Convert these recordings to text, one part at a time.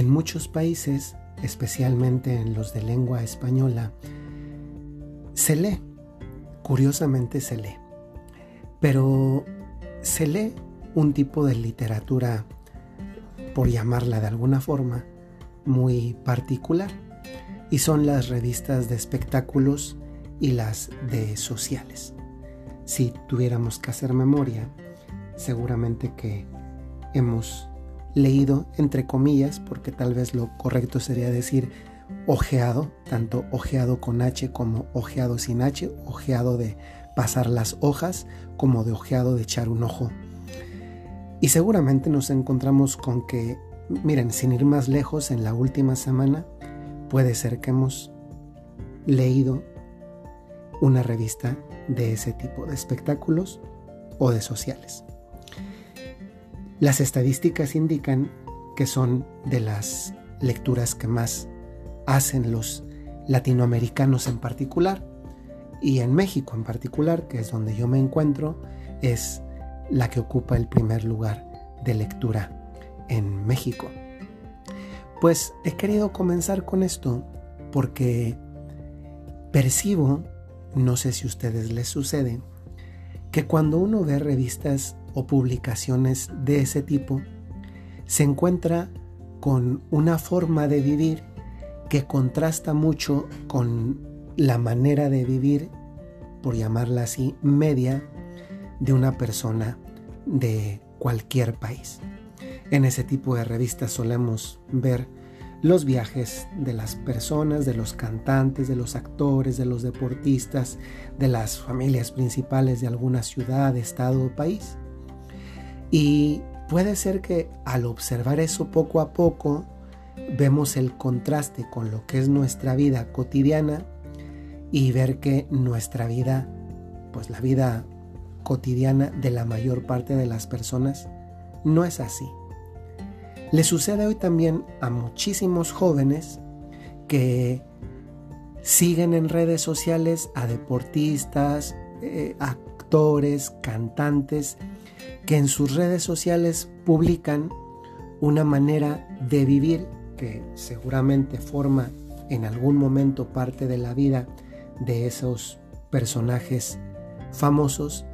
En muchos países, especialmente en los de lengua española, se lee, curiosamente se lee, pero se lee un tipo de literatura, por llamarla de alguna forma, muy particular, y son las revistas de espectáculos y las de sociales. Si tuviéramos que hacer memoria, seguramente que hemos leído entre comillas, porque tal vez lo correcto sería decir ojeado, tanto ojeado con H como ojeado sin H, ojeado de pasar las hojas como de ojeado de echar un ojo. Y seguramente nos encontramos con que, miren, sin ir más lejos, en la última semana puede ser que hemos leído una revista de ese tipo de espectáculos o de sociales. Las estadísticas indican que son de las lecturas que más hacen los latinoamericanos en particular y en México en particular, que es donde yo me encuentro, es la que ocupa el primer lugar de lectura en México. Pues he querido comenzar con esto porque percibo, no sé si a ustedes les sucede, que cuando uno ve revistas o publicaciones de ese tipo, se encuentra con una forma de vivir que contrasta mucho con la manera de vivir, por llamarla así, media de una persona de cualquier país. En ese tipo de revistas solemos ver los viajes de las personas, de los cantantes, de los actores, de los deportistas, de las familias principales de alguna ciudad, estado o país. Y puede ser que al observar eso poco a poco, vemos el contraste con lo que es nuestra vida cotidiana y ver que nuestra vida, pues la vida cotidiana de la mayor parte de las personas, no es así. Le sucede hoy también a muchísimos jóvenes que siguen en redes sociales a deportistas, eh, actores, cantantes, que en sus redes sociales publican una manera de vivir que seguramente forma en algún momento parte de la vida de esos personajes famosos,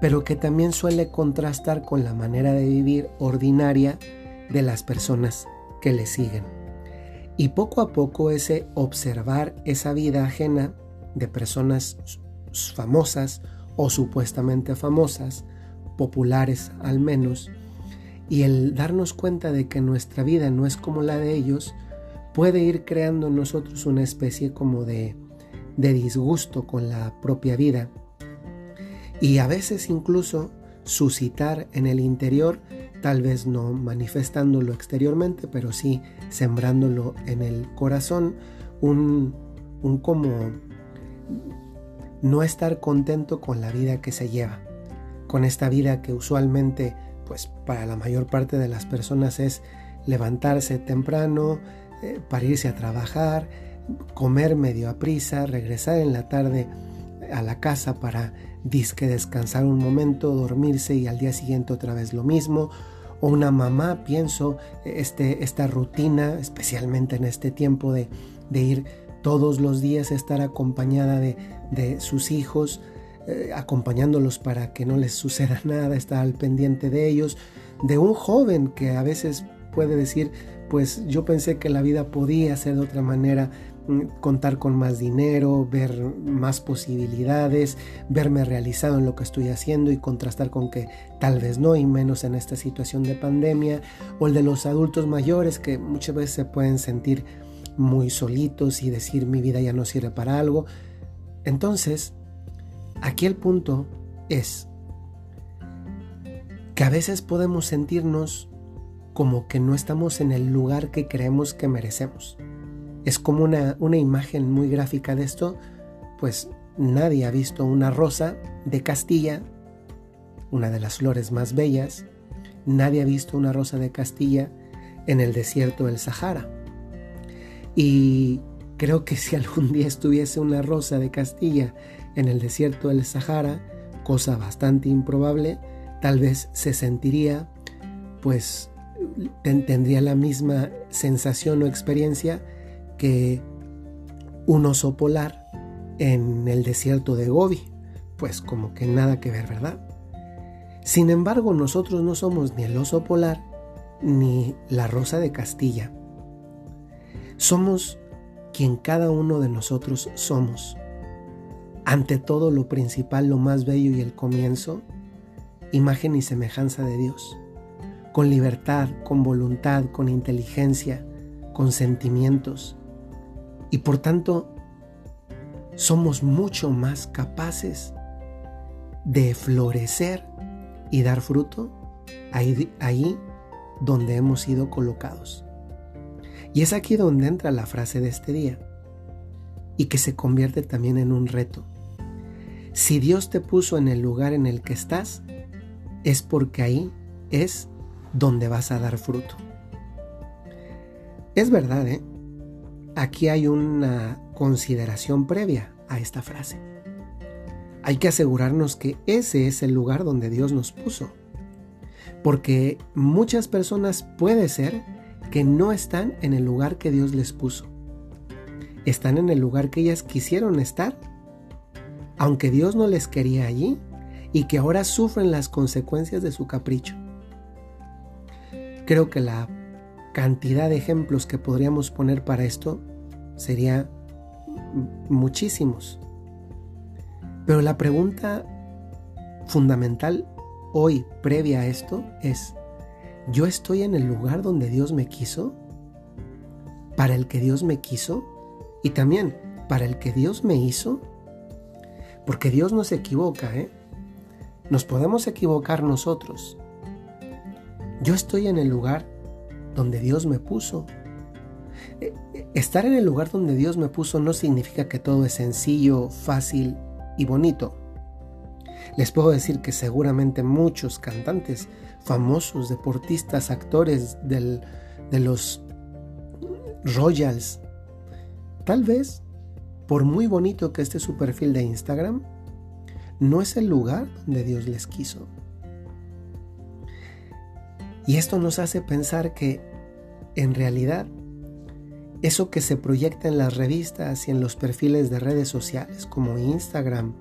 pero que también suele contrastar con la manera de vivir ordinaria de las personas que le siguen. Y poco a poco ese observar esa vida ajena de personas famosas o supuestamente famosas, populares al menos, y el darnos cuenta de que nuestra vida no es como la de ellos, puede ir creando en nosotros una especie como de, de disgusto con la propia vida. Y a veces incluso suscitar en el interior, tal vez no manifestándolo exteriormente, pero sí sembrándolo en el corazón, un, un como no estar contento con la vida que se lleva, con esta vida que usualmente pues para la mayor parte de las personas es levantarse temprano, eh, para irse a trabajar, comer medio a prisa, regresar en la tarde a la casa para disque descansar un momento, dormirse y al día siguiente otra vez lo mismo. O una mamá, pienso, este, esta rutina, especialmente en este tiempo de, de ir todos los días a estar acompañada de, de sus hijos, eh, acompañándolos para que no les suceda nada, estar al pendiente de ellos, de un joven que a veces puede decir, pues yo pensé que la vida podía ser de otra manera, mm, contar con más dinero, ver más posibilidades, verme realizado en lo que estoy haciendo y contrastar con que tal vez no, y menos en esta situación de pandemia, o el de los adultos mayores que muchas veces se pueden sentir muy solitos y decir mi vida ya no sirve para algo. Entonces, Aquí el punto es que a veces podemos sentirnos como que no estamos en el lugar que creemos que merecemos. Es como una, una imagen muy gráfica de esto, pues nadie ha visto una rosa de Castilla, una de las flores más bellas, nadie ha visto una rosa de Castilla en el desierto del Sahara. Y creo que si algún día estuviese una rosa de Castilla en el desierto del Sahara, cosa bastante improbable, tal vez se sentiría pues tendría la misma sensación o experiencia que un oso polar en el desierto de Gobi. Pues como que nada que ver, ¿verdad? Sin embargo, nosotros no somos ni el oso polar ni la rosa de Castilla. Somos quien cada uno de nosotros somos. Ante todo lo principal, lo más bello y el comienzo, imagen y semejanza de Dios, con libertad, con voluntad, con inteligencia, con sentimientos. Y por tanto, somos mucho más capaces de florecer y dar fruto ahí, ahí donde hemos sido colocados. Y es aquí donde entra la frase de este día y que se convierte también en un reto. Si Dios te puso en el lugar en el que estás, es porque ahí es donde vas a dar fruto. Es verdad, ¿eh? Aquí hay una consideración previa a esta frase. Hay que asegurarnos que ese es el lugar donde Dios nos puso. Porque muchas personas puede ser que no están en el lugar que Dios les puso. Están en el lugar que ellas quisieron estar, aunque Dios no les quería allí y que ahora sufren las consecuencias de su capricho. Creo que la cantidad de ejemplos que podríamos poner para esto sería muchísimos. Pero la pregunta fundamental hoy, previa a esto, es, ¿yo estoy en el lugar donde Dios me quiso? ¿Para el que Dios me quiso? Y también, ¿para el que Dios me hizo? Porque Dios no se equivoca, ¿eh? Nos podemos equivocar nosotros. Yo estoy en el lugar donde Dios me puso. Eh, eh, estar en el lugar donde Dios me puso no significa que todo es sencillo, fácil y bonito. Les puedo decir que seguramente muchos cantantes famosos, deportistas, actores de los Royals, tal vez, por muy bonito que esté su perfil de Instagram, no es el lugar donde Dios les quiso. Y esto nos hace pensar que, en realidad, eso que se proyecta en las revistas y en los perfiles de redes sociales como Instagram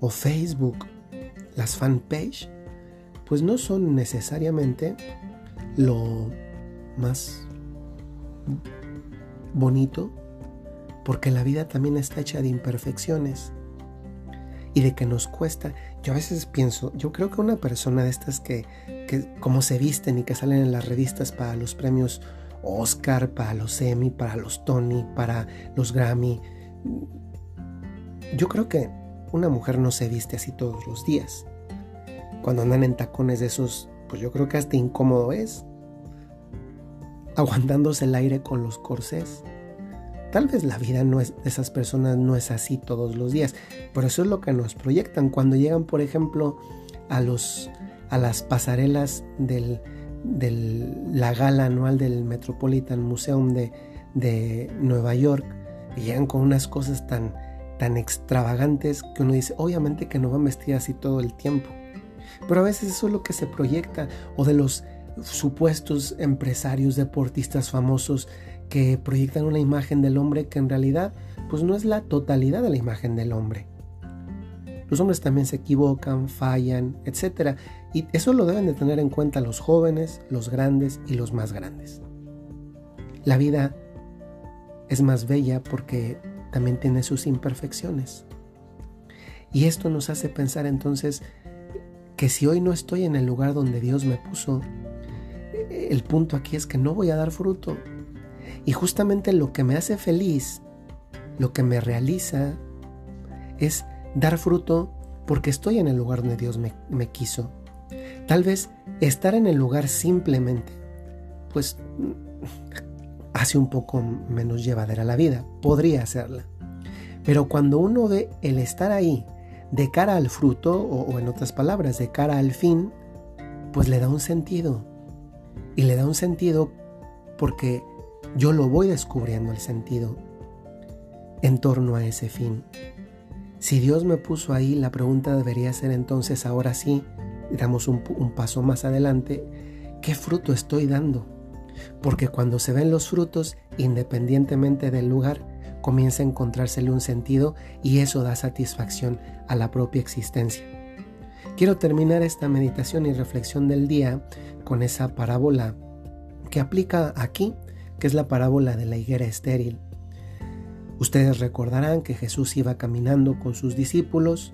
o Facebook, las fanpage, pues no son necesariamente lo más bonito, porque la vida también está hecha de imperfecciones y de que nos cuesta. Yo a veces pienso, yo creo que una persona de estas que, que como se visten y que salen en las revistas para los premios Oscar, para los Emmy, para los Tony, para los Grammy. Yo creo que una mujer no se viste así todos los días. Cuando andan en tacones de esos, pues yo creo que hasta incómodo es. Aguantándose el aire con los corsés. Tal vez la vida no de esas personas no es así todos los días, pero eso es lo que nos proyectan cuando llegan, por ejemplo, a, los, a las pasarelas de la gala anual del Metropolitan Museum de, de Nueva York y llegan con unas cosas tan, tan extravagantes que uno dice, obviamente que no van vestidas así todo el tiempo. Pero a veces eso es lo que se proyecta, o de los supuestos empresarios, deportistas famosos que proyectan una imagen del hombre que en realidad pues no es la totalidad de la imagen del hombre. Los hombres también se equivocan, fallan, etc. Y eso lo deben de tener en cuenta los jóvenes, los grandes y los más grandes. La vida es más bella porque también tiene sus imperfecciones. Y esto nos hace pensar entonces que si hoy no estoy en el lugar donde Dios me puso, el punto aquí es que no voy a dar fruto. Y justamente lo que me hace feliz, lo que me realiza, es dar fruto porque estoy en el lugar donde Dios me, quiso. Tal vez estar en el lugar simplemente, pues hace un poco menos llevadera la vida, podría hacerla. Pero cuando uno ve el estar ahí de cara al fruto, o, en otras palabras, de cara al fin, pues le da un sentido. Y le da un sentido porque yo lo voy descubriendo el sentido en torno a ese fin. Si Dios me puso ahí, la pregunta debería ser entonces, ahora sí, damos un, paso más adelante, ¿qué fruto estoy dando? Porque cuando se ven los frutos, independientemente del lugar, comienza a encontrársele un sentido y eso da satisfacción a la propia existencia. Quiero terminar esta meditación y reflexión del día con esa parábola que aplica aquí, que es la parábola de la higuera estéril. Ustedes recordarán que Jesús iba caminando con sus discípulos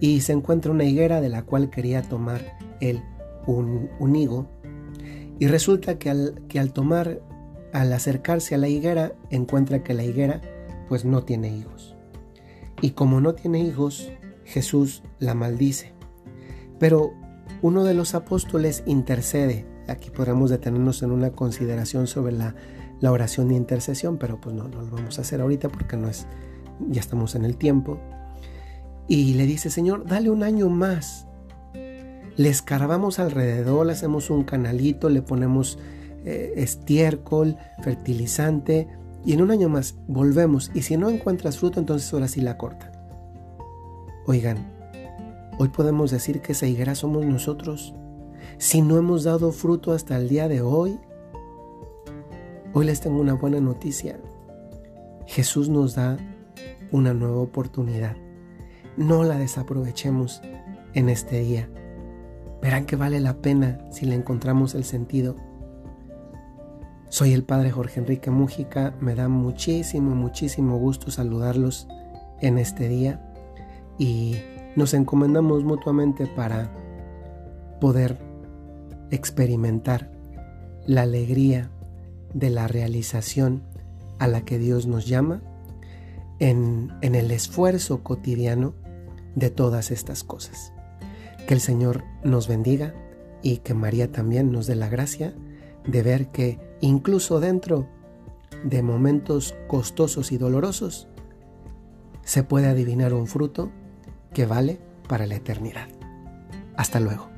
y se encuentra una higuera de la cual quería tomar él un, higo. Y resulta que al, que al tomar, al acercarse a la higuera, encuentra que la higuera pues no tiene higos. Y como no tiene hijos, Jesús la maldice. Pero uno de los apóstoles intercede. Aquí podremos detenernos en una consideración sobre la, la oración de intercesión, pero pues no, no lo vamos a hacer ahorita porque no es, ya estamos en el tiempo. Y le dice, Señor, dale un año más. Le escarbamos alrededor, le hacemos un canalito, le ponemos eh, estiércol, fertilizante, y en un año más volvemos. Y si no encuentras fruto, entonces ahora sí la corta. Oigan, hoy podemos decir que esa higuera somos nosotros. Si no hemos dado fruto hasta el día de hoy, hoy les tengo una buena noticia. Jesús nos da una nueva oportunidad. No la desaprovechemos en este día. Verán que vale la pena si le encontramos el sentido. Soy el padre Jorge Enrique Mújica, me da muchísimo, muchísimo gusto saludarlos en este día y nos encomendamos mutuamente para poder experimentar la alegría de la realización a la que Dios nos llama en, en el esfuerzo cotidiano de todas estas cosas. Que el Señor nos bendiga y que María también nos dé la gracia de ver que incluso dentro de momentos costosos y dolorosos, se puede adivinar un fruto que vale para la eternidad. Hasta luego.